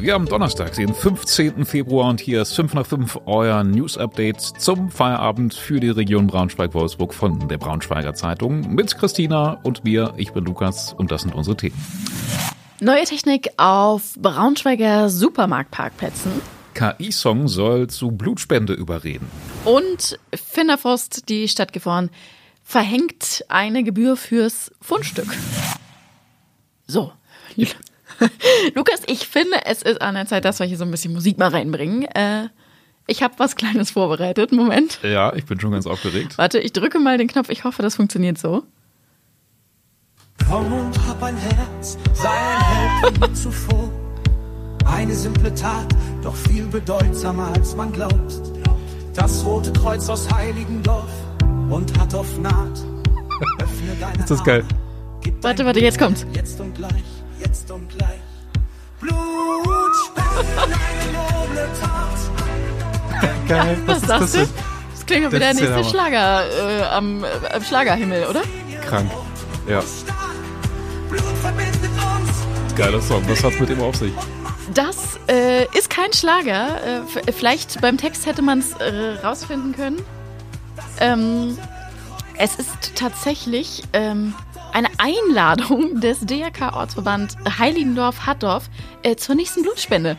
Wir haben Donnerstag, den 15. Februar und hier ist 5 nach 5 euer News Update zum Feierabend für die Region Braunschweig-Wolfsburg von der Braunschweiger Zeitung mit Christina und mir. Ich bin Lukas und das sind unsere Themen. Neue Technik auf Braunschweiger Supermarktparkplätzen. KI-Song soll zu Blutspende überreden. Und Finderfrost, die Stadt Gifhorn, verhängt eine Gebühr fürs Fundstück. So. Lukas, ich finde, es ist an der Zeit, dass wir hier so ein bisschen Musik mal reinbringen. Äh, ich habe was Kleines vorbereitet. Moment. Ja, ich bin schon ganz aufgeregt. Warte, ich drücke mal den Knopf. Ich hoffe, das funktioniert so. Komm und hab ein Herz, sei ein Held wie zuvor. Eine simple Tat, doch viel bedeutsamer als man glaubt. Das Rote Kreuz aus Heiligendorf und hat auf Naht. Öffne deine Ist das geil? Warte, warte, jetzt kommt's. Jetzt und gleich, jetzt und gleich. Blutspenden, eine noble Tat. Geil, Was sagst du? Das klingt doch wie Das der ist der nächste Schlager äh, am, äh, am Schlagerhimmel, oder? Krank. Ja, Blut verbindet uns. geiler Song. Was hat's mit ihm auf sich? Das äh, ist kein Schlager. Äh, vielleicht beim Text hätte man es äh, rausfinden können. Ähm, es ist tatsächlich ähm, eine Einladung des DRK-Ortsverband Heiligendorf-Hattdorf äh, zur nächsten Blutspende.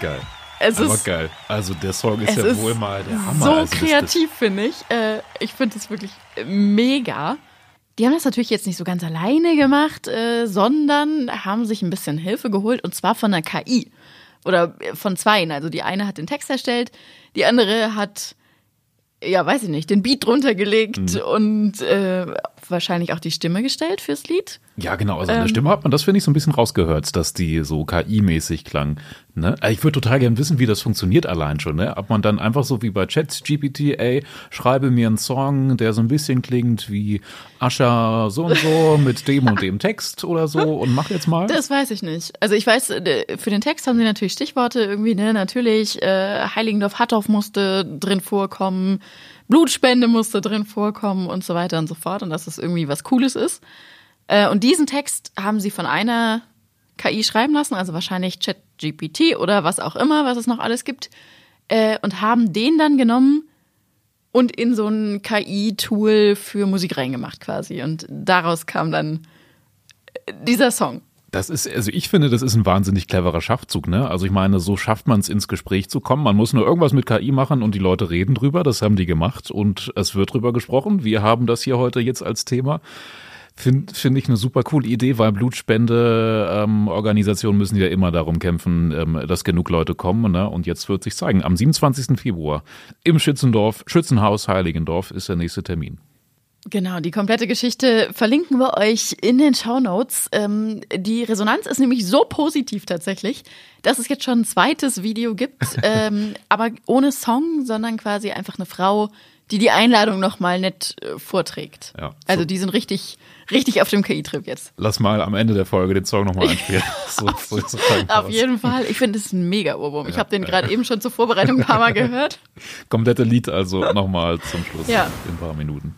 Geil. Es Aber ist geil. Also der Song ist ja ist wohl mal der Hammer. so Also kreativ, finde ich. Äh, ich finde es wirklich äh, mega. Die haben das natürlich jetzt nicht so ganz alleine gemacht, äh, sondern haben sich ein bisschen Hilfe geholt und zwar von der KI. Oder äh, von zweien. Also die eine hat den Text erstellt, die andere hat, ja, weiß ich nicht, den Beat drunter gelegt Mhm. und äh, wahrscheinlich auch die Stimme gestellt fürs Lied. Ja, genau. Also an Ähm. der Stimme hat man das, finde ich, so ein bisschen rausgehört, dass die so KI-mäßig klang. Ne? Also Ich würde total gerne wissen, wie das funktioniert allein schon. Ne? Ob man dann einfach so wie bei ChatGPT, ey, schreibe mir einen Song, der so ein bisschen klingt wie Ascha so und so mit dem und dem Text oder so und mach jetzt mal. Das weiß ich nicht. Also ich weiß, äh, für den Text haben sie natürlich Stichworte irgendwie, ne, natürlich, äh, Heiligendorf-Hattorf musste drin vorkommen, Blutspende musste drin vorkommen und so weiter und so fort und dass das irgendwie was Cooles ist. Äh, und diesen Text haben sie von einer KI schreiben lassen, also wahrscheinlich ChatGPT oder was auch immer, was es noch alles gibt, äh, und haben den dann genommen und in so ein KI-Tool für Musik reingemacht quasi. Und daraus kam dann äh, dieser Song. Das ist, also ich finde, das ist ein wahnsinnig cleverer Schachzug, ne? Also ich meine, so schafft man es ins Gespräch zu kommen. Man muss nur irgendwas mit KI machen und die Leute reden drüber. Das haben die gemacht und es wird drüber gesprochen. Wir haben das hier heute jetzt als Thema. Finde find ich eine super coole Idee, weil Blutspende-Organisationen müssen ja immer darum kämpfen, ähm, dass genug Leute kommen. Ne? Und jetzt wird sich zeigen, am 27. Februar im Schützendorf, Schützenhaus Heiligendorf ist der nächste Termin. Genau, die komplette Geschichte verlinken wir euch in den Shownotes. Ähm, die Resonanz ist nämlich so positiv tatsächlich, dass es jetzt schon ein zweites Video gibt, ähm, aber ohne Song, sondern quasi einfach eine Frau, die die Einladung nochmal nett äh, vorträgt. Ja, also so. die sind richtig, richtig auf dem KI-Trip jetzt. Lass mal am Ende der Folge den Song nochmal einspielen. so, so, Auf jeden Fall. Ich finde, es ist ein mega Ohrwurm. Ich habe den gerade eben schon zur Vorbereitung ein paar Mal gehört. Komplette Lied also nochmal zum Schluss Ja. in ein paar Minuten.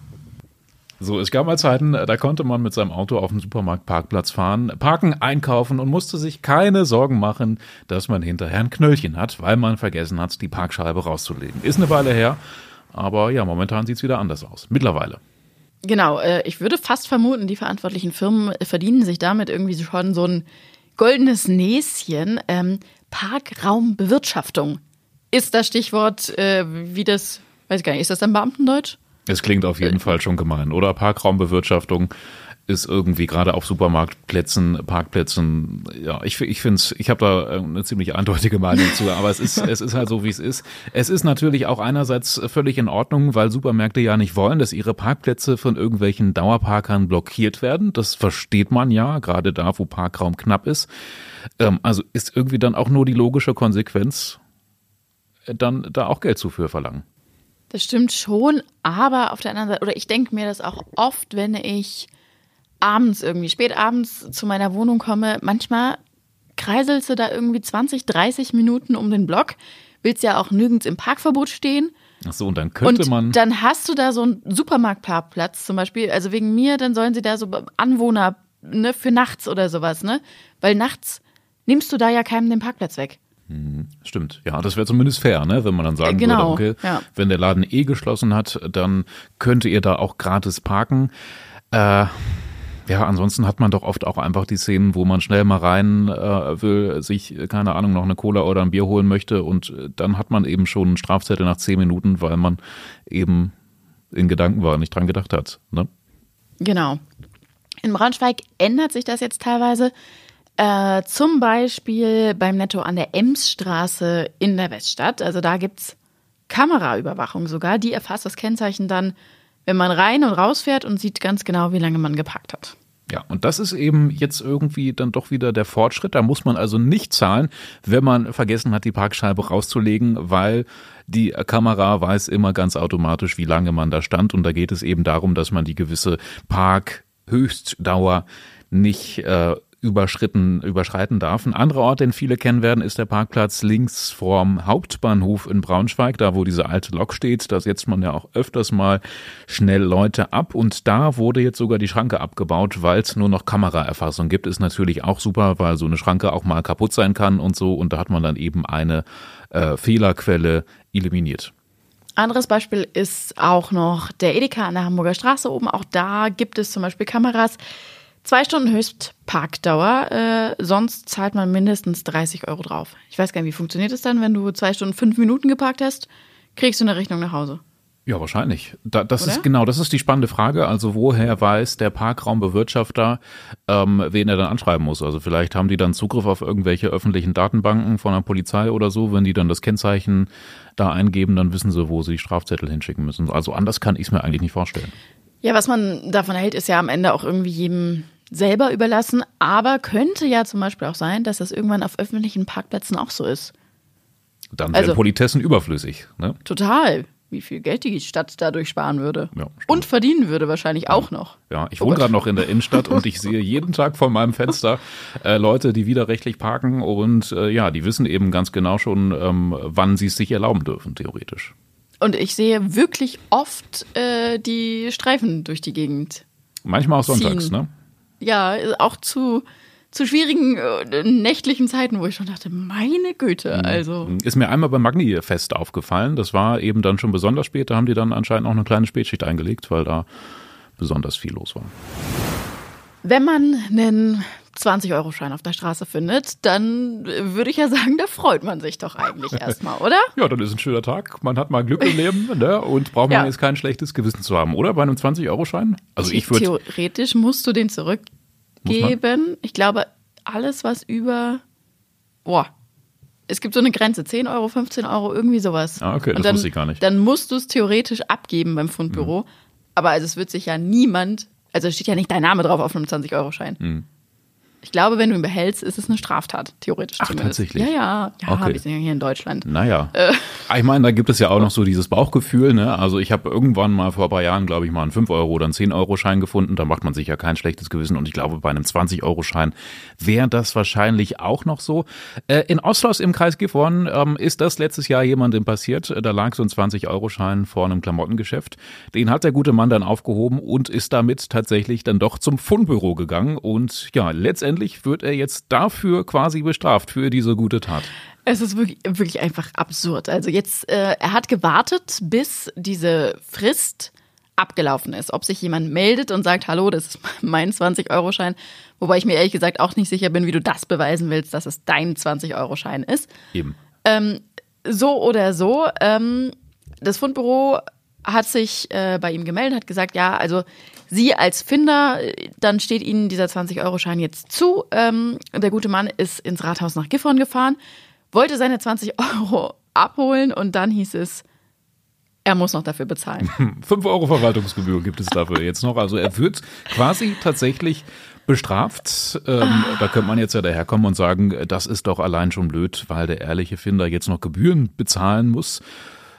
So, es gab mal Zeiten, da konnte man mit seinem Auto auf dem Supermarktparkplatz fahren, parken, einkaufen und musste sich keine Sorgen machen, dass man hinterher ein Knöllchen hat, weil man vergessen hat, die Parkscheibe rauszulegen. Ist eine Weile her, aber ja, momentan sieht's wieder anders aus. Mittlerweile. Genau, äh, ich würde fast vermuten, die verantwortlichen Firmen äh, verdienen sich damit irgendwie schon so ein goldenes Näschen. Ähm, Parkraumbewirtschaftung ist das Stichwort, äh, wie das, weiß ich gar nicht, ist das dann Beamtendeutsch? Es klingt auf jeden Fall schon gemein, oder? Parkraumbewirtschaftung ist irgendwie gerade auf Supermarktplätzen, Parkplätzen, ja, ich, ich finde es, ich habe da äh, eine ziemlich eindeutige Meinung zu, aber es ist, es ist halt so, wie es ist. Es ist natürlich auch einerseits völlig in Ordnung, weil Supermärkte ja nicht wollen, dass ihre Parkplätze von irgendwelchen Dauerparkern blockiert werden. Das versteht man ja, gerade da, wo Parkraum knapp ist. Ähm, also ist irgendwie dann auch nur die logische Konsequenz, äh, dann da auch Geld zu für verlangen. Das stimmt schon, aber auf der anderen Seite, oder ich denke mir das auch oft, wenn ich abends irgendwie, spät abends zu meiner Wohnung komme, manchmal kreiselst du da irgendwie 20, 30 Minuten um den Block, willst ja auch nirgends im Parkverbot stehen. Ach so, und dann könnte und man. dann hast du da so einen Supermarktparkplatz zum Beispiel, also wegen mir, dann sollen sie da so Anwohner ne, für nachts oder sowas, ne? Weil nachts nimmst du da ja keinem den Parkplatz weg. Stimmt, ja, das wäre zumindest fair, ne? wenn man dann sagen genau, würde, okay, ja. wenn der Laden eh geschlossen hat, dann könnt ihr da auch gratis parken. Äh, ja, ansonsten hat man doch oft auch einfach die Szenen, wo man schnell mal rein äh, will, sich, äh, keine Ahnung, noch eine Cola oder ein Bier holen möchte und äh, dann hat man eben schon einen Strafzettel nach zehn Minuten, weil man eben in Gedanken war, nicht dran gedacht hat. Ne? Genau. In Braunschweig ändert sich das jetzt teilweise. Äh, zum Beispiel beim Netto an der Emsstraße in der Weststadt. Also da gibt's Kameraüberwachung sogar. Die erfasst das Kennzeichen dann, wenn man rein und rausfährt und sieht ganz genau, wie lange man geparkt hat. Ja, und das ist eben jetzt irgendwie dann doch wieder der Fortschritt. Da muss man also nicht zahlen, wenn man vergessen hat, die Parkscheibe rauszulegen, weil die Kamera weiß immer ganz automatisch, wie lange man da stand. Und da geht es eben darum, dass man die gewisse Parkhöchstdauer nicht äh, überschritten, überschreiten darf. Ein anderer Ort, den viele kennen werden, ist der Parkplatz links vorm Hauptbahnhof in Braunschweig, da wo diese alte Lok steht. Da setzt man ja auch öfters mal schnell Leute ab und da wurde jetzt sogar die Schranke abgebaut, weil es nur noch Kameraerfassung gibt. Ist natürlich auch super, weil so eine Schranke auch mal kaputt sein kann und so und da hat man dann eben eine äh, Fehlerquelle eliminiert. Anderes Beispiel ist auch noch der Edeka an der Hamburger Straße oben. Auch da gibt es zum Beispiel Kameras. Zwei Stunden Höchstparkdauer, äh, sonst zahlt man mindestens 30 Euro drauf. Ich weiß gar nicht, wie funktioniert es dann, wenn du zwei Stunden fünf Minuten geparkt hast, kriegst du eine Rechnung nach Hause. Ja, wahrscheinlich. Da, das Oder? ist genau, das ist die spannende Frage. Also woher weiß der Parkraumbewirtschafter, ähm, wen er dann anschreiben muss? Also vielleicht haben die dann Zugriff auf irgendwelche öffentlichen Datenbanken von der Polizei oder so. Wenn die dann das Kennzeichen da eingeben, dann wissen sie, wo sie die Strafzettel hinschicken müssen. Also anders kann ich es mir eigentlich nicht vorstellen. Ja, was man davon hält, ist ja am Ende auch irgendwie jedem selber überlassen. Aber könnte ja zum Beispiel auch sein, dass das irgendwann auf öffentlichen Parkplätzen auch so ist. Dann Also- wären Politessen überflüssig. Ne? Total. Wie viel Geld die Stadt dadurch sparen würde. Ja. Und verdienen würde wahrscheinlich auch noch. Ja, ich Oh wohne gerade noch in der Innenstadt und ich sehe jeden Tag vor meinem Fenster äh, Leute, die widerrechtlich parken und äh, ja, die wissen eben ganz genau schon, ähm, wann sie es sich erlauben dürfen, theoretisch. Und ich sehe wirklich oft äh, die Streifen durch die Gegend. Manchmal auch sonntags, Ziehen. ne? Ja, auch zu, zu schwierigen äh, nächtlichen Zeiten, wo ich schon dachte, meine Güte, also. Ist mir einmal beim Magni-Fest aufgefallen. Das war eben dann schon besonders spät. Da haben die dann anscheinend auch eine kleine Spätschicht eingelegt, weil da besonders viel los war. Wenn man einen 20-Euro-Schein auf der Straße findet, dann äh, würde ich ja sagen, da freut man sich doch eigentlich erstmal, oder? Ja, dann ist ein schöner Tag. Man hat mal Glück im Leben ne? und braucht man Ja. jetzt kein schlechtes Gewissen zu haben, oder? Bei einem 20-Euro-Schein? Also ich würde. Theoretisch musst du den zurückgeben. Ich glaube, alles, was über. Boah. Es gibt so eine Grenze, 10 Euro, 15 Euro, irgendwie sowas. Ah, okay, das Und dann, wusste ich gar nicht. Dann musst du es theoretisch abgeben beim Fundbüro. Mhm. Aber also es wird sich ja niemand, also steht ja nicht dein Name drauf auf einem 20-Euro-Schein. Mhm. Ich glaube, wenn du ihn behältst, ist es eine Straftat, theoretisch Ach, zumindest. tatsächlich? Ja, ja, ja, Okay. wir sind ja hier in Deutschland. Naja. Äh. Ich meine, da gibt es ja auch noch so dieses Bauchgefühl. Ne? Also ich habe irgendwann mal vor ein paar Jahren, glaube ich, mal einen 5-Euro- oder einen 10-Euro-Schein gefunden. Da macht man sich ja kein schlechtes Gewissen. Und ich glaube, bei einem 20-Euro-Schein wäre das wahrscheinlich auch noch so. Äh, in Oslos im Kreis Gifhorn ähm, ist das letztes Jahr jemandem passiert. Da lag so ein 20-Euro-Schein vor einem Klamottengeschäft. Den hat der gute Mann dann aufgehoben und ist damit tatsächlich dann doch zum Fundbüro gegangen. Und ja, letztendlich wird er jetzt dafür quasi bestraft, für diese gute Tat. Es ist wirklich, wirklich einfach absurd. Also jetzt, äh, er hat gewartet, bis diese Frist abgelaufen ist. Ob sich jemand meldet und sagt, hallo, das ist mein 20-Euro-Schein. Wobei ich mir ehrlich gesagt auch nicht sicher bin, wie du das beweisen willst, dass es dein 20-Euro-Schein ist. Eben. So oder so, ähm, das Fundbüro hat sich äh, bei ihm gemeldet, hat gesagt, ja, also Sie als Finder, äh, dann steht Ihnen dieser 20-Euro-Schein jetzt zu. Ähm, der gute Mann ist ins Rathaus nach Gifhorn gefahren, wollte seine 20 Euro abholen und dann hieß es, er muss noch dafür bezahlen. 5 Euro Verwaltungsgebühr gibt es dafür jetzt noch. Also er wird quasi tatsächlich bestraft. Ähm, da könnte man jetzt ja daherkommen und sagen, das ist doch allein schon blöd, weil der ehrliche Finder jetzt noch Gebühren bezahlen muss.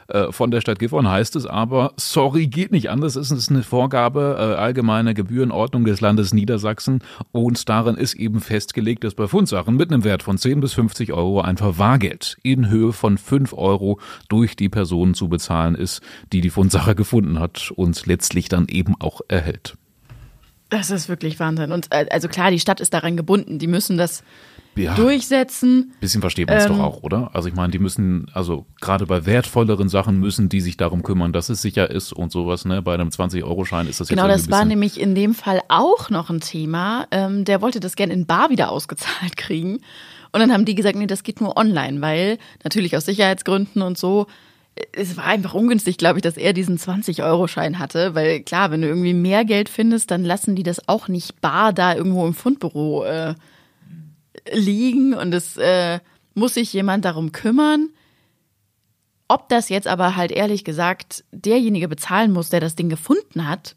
Äh, Von der Stadt Gifhorn heißt es aber, sorry, geht nicht anders. Es ist eine Vorgabe, äh, allgemeine Gebührenordnung des Landes Niedersachsen. Und darin ist eben festgelegt, dass bei Fundsachen mit einem Wert von 10 bis 50 Euro ein Verwahrgeld in Höhe von 5 Euro durch die Person zu bezahlen ist, die die Fundsache gefunden hat und letztlich dann eben auch erhält. Das ist wirklich Wahnsinn. Und äh, also klar, die Stadt ist daran gebunden. Die müssen das Ja. durchsetzen. Bisschen versteht man es Ähm, doch auch, oder? Also ich meine, die müssen, also gerade bei wertvolleren Sachen müssen die sich darum kümmern, dass es sicher ist und sowas, ne? Bei einem 20-Euro-Schein ist das Genau, jetzt das irgendwie war nämlich in dem Fall auch noch ein Thema. Ähm, der wollte das gerne in Bar wieder ausgezahlt kriegen. Und dann haben die gesagt, nee, das geht nur online, weil natürlich aus Sicherheitsgründen und so. Es war einfach ungünstig, glaube ich, dass er diesen 20-Euro-Schein hatte, weil klar, wenn du irgendwie mehr Geld findest, dann lassen die das auch nicht bar da irgendwo im Fundbüro äh, liegen und es äh, muss sich jemand darum kümmern. Ob das jetzt aber halt ehrlich gesagt derjenige bezahlen muss, der das Ding gefunden hat,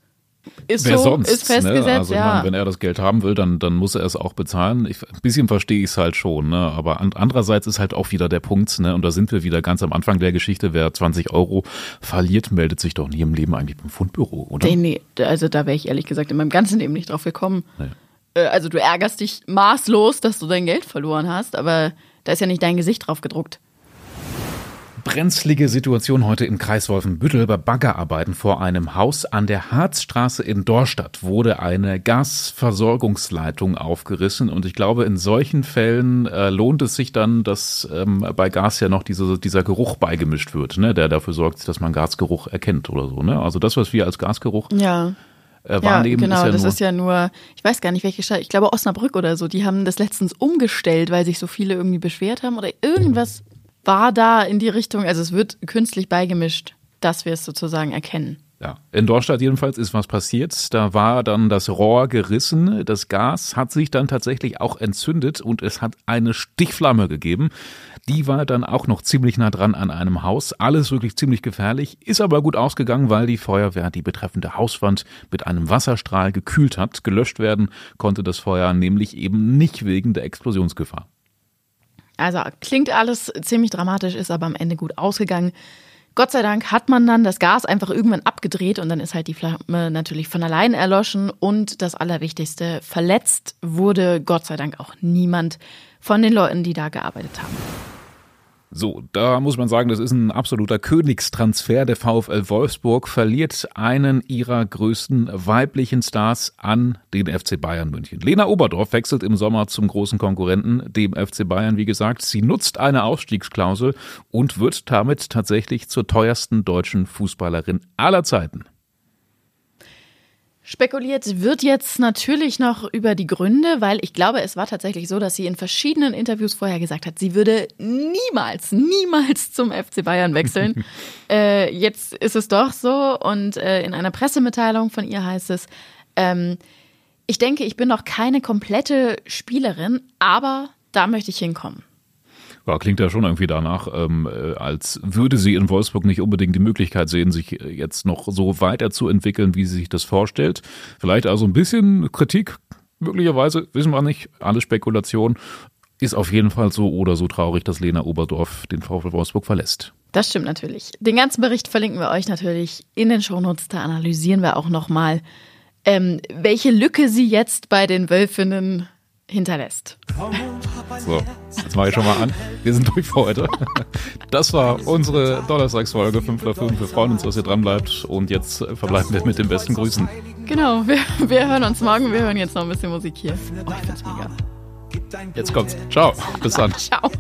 ist Wer so, sonst? ist festgesetzt, ne? Also ja. meine, wenn er das Geld haben will, dann, dann muss er es auch bezahlen. Ich, ein bisschen verstehe ich es halt schon, ne? Aber an, andererseits ist halt auch wieder der Punkt, ne? Und da sind wir wieder ganz am Anfang der Geschichte. Wer 20 Euro verliert, meldet sich doch nie im Leben eigentlich beim Fundbüro, oder? Nee, nee, also da wäre ich ehrlich gesagt in meinem ganzen Leben nicht drauf gekommen. Nee. Äh, Also du ärgerst dich maßlos, dass du dein Geld verloren hast, aber da ist ja nicht dein Gesicht drauf gedruckt. Brenzlige Situation heute im Kreis Wolfenbüttel. Bei Baggerarbeiten vor einem Haus an der Harzstraße in Dorstadt wurde eine Gasversorgungsleitung aufgerissen. Und ich glaube, in solchen Fällen äh, lohnt es sich dann, dass ähm, bei Gas ja noch diese, dieser Geruch beigemischt wird, ne, der dafür sorgt, dass man Gasgeruch erkennt oder so. Ne? Also das, was wir als Gasgeruch Ja. äh, Ja, wahrnehmen, genau, ist ja das ist ja nur, ich weiß gar nicht, welche Stadt, ich glaube Osnabrück oder so, die haben das letztens umgestellt, weil sich so viele irgendwie beschwert haben oder irgendwas war da in die Richtung, also es wird künstlich beigemischt, dass wir es sozusagen erkennen. Ja, in Dorstadt jedenfalls ist was passiert. Da war dann das Rohr gerissen. Das Gas hat sich dann tatsächlich auch entzündet und es hat eine Stichflamme gegeben. Die war dann auch noch ziemlich nah dran an einem Haus. Alles wirklich ziemlich gefährlich, ist aber gut ausgegangen, weil die Feuerwehr die betreffende Hauswand mit einem Wasserstrahl gekühlt hat. Gelöscht werden konnte das Feuer nämlich eben nicht wegen der Explosionsgefahr. Also klingt alles ziemlich dramatisch, ist aber am Ende gut ausgegangen. Gott sei Dank hat man dann das Gas einfach irgendwann abgedreht und dann ist halt die Flamme natürlich von allein erloschen und das Allerwichtigste, verletzt wurde Gott sei Dank auch niemand von den Leuten, die da gearbeitet haben. So, da muss man sagen, das ist ein absoluter Königstransfer. Der VfL Wolfsburg verliert einen ihrer größten weiblichen Stars an den FC Bayern München. Lena Oberdorf wechselt im Sommer zum großen Konkurrenten, dem FC Bayern, wie gesagt. Sie nutzt eine Ausstiegsklausel und wird damit tatsächlich zur teuersten deutschen Fußballerin aller Zeiten. Spekuliert wird jetzt natürlich noch über die Gründe, weil ich glaube, es war tatsächlich so, dass sie in verschiedenen Interviews vorher gesagt hat, sie würde niemals, niemals zum FC Bayern wechseln. äh, jetzt ist es doch so und äh, in einer Pressemitteilung von ihr heißt es, ähm, ich denke, ich bin noch keine komplette Spielerin, aber da möchte ich hinkommen. Ja, klingt ja schon irgendwie danach, ähm, äh, als würde sie in Wolfsburg nicht unbedingt die Möglichkeit sehen, sich äh, jetzt noch so weiterzuentwickeln, wie sie sich das vorstellt. Vielleicht also ein bisschen Kritik, möglicherweise, wissen wir nicht, alle Spekulation. Ist auf jeden Fall so oder so traurig, dass Lena Oberdorf den VfL Wolfsburg verlässt. Das stimmt natürlich. Den ganzen Bericht verlinken wir euch natürlich in den Shownotes. Da analysieren wir auch nochmal, ähm, welche Lücke sie jetzt bei den Wölfinnen hinterlässt. So, jetzt mache ich schon mal an. Wir sind durch für heute. Das war unsere Donnerstagsfolge 5.5. Wir freuen uns, dass ihr dran bleibt. Und jetzt verbleiben wir mit den besten Grüßen. Genau, wir, wir hören uns morgen. Wir hören jetzt noch ein bisschen Musik hier. Oh, ich find's mega. Jetzt kommt's. Ciao. Bis dann. Ciao.